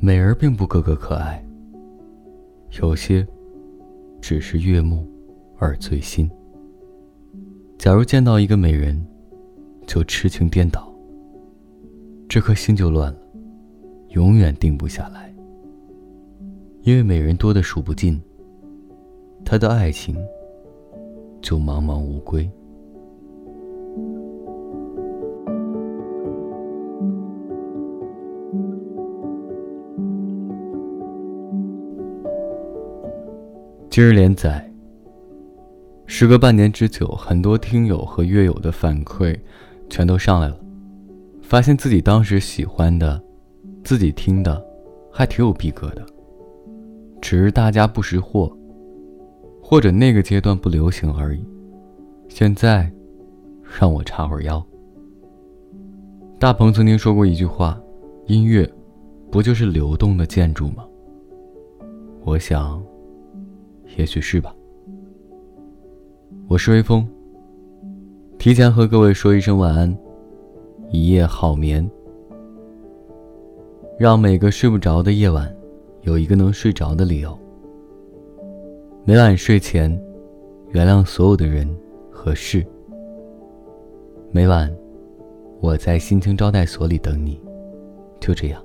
美人并不个个可爱，有些只是悦目而醉心。假如见到一个美人，就痴情颠倒，这颗心就乱了，永远定不下来。因为美人多的数不尽，他的爱情就茫茫无归。今日连载。时隔半年之久，很多听友和乐友的反馈，全都上来了，发现自己当时喜欢的，自己听的，还挺有逼格的。只是大家不识货，或者那个阶段不流行而已。现在，让我插会儿腰。大鹏曾经说过一句话：“音乐，不就是流动的建筑吗？”我想。也许是吧。我是微风。提前和各位说一声晚安，一夜好眠。让每个睡不着的夜晚，有一个能睡着的理由。每晚睡前，原谅所有的人和事。每晚，我在心情招待所里等你。就这样。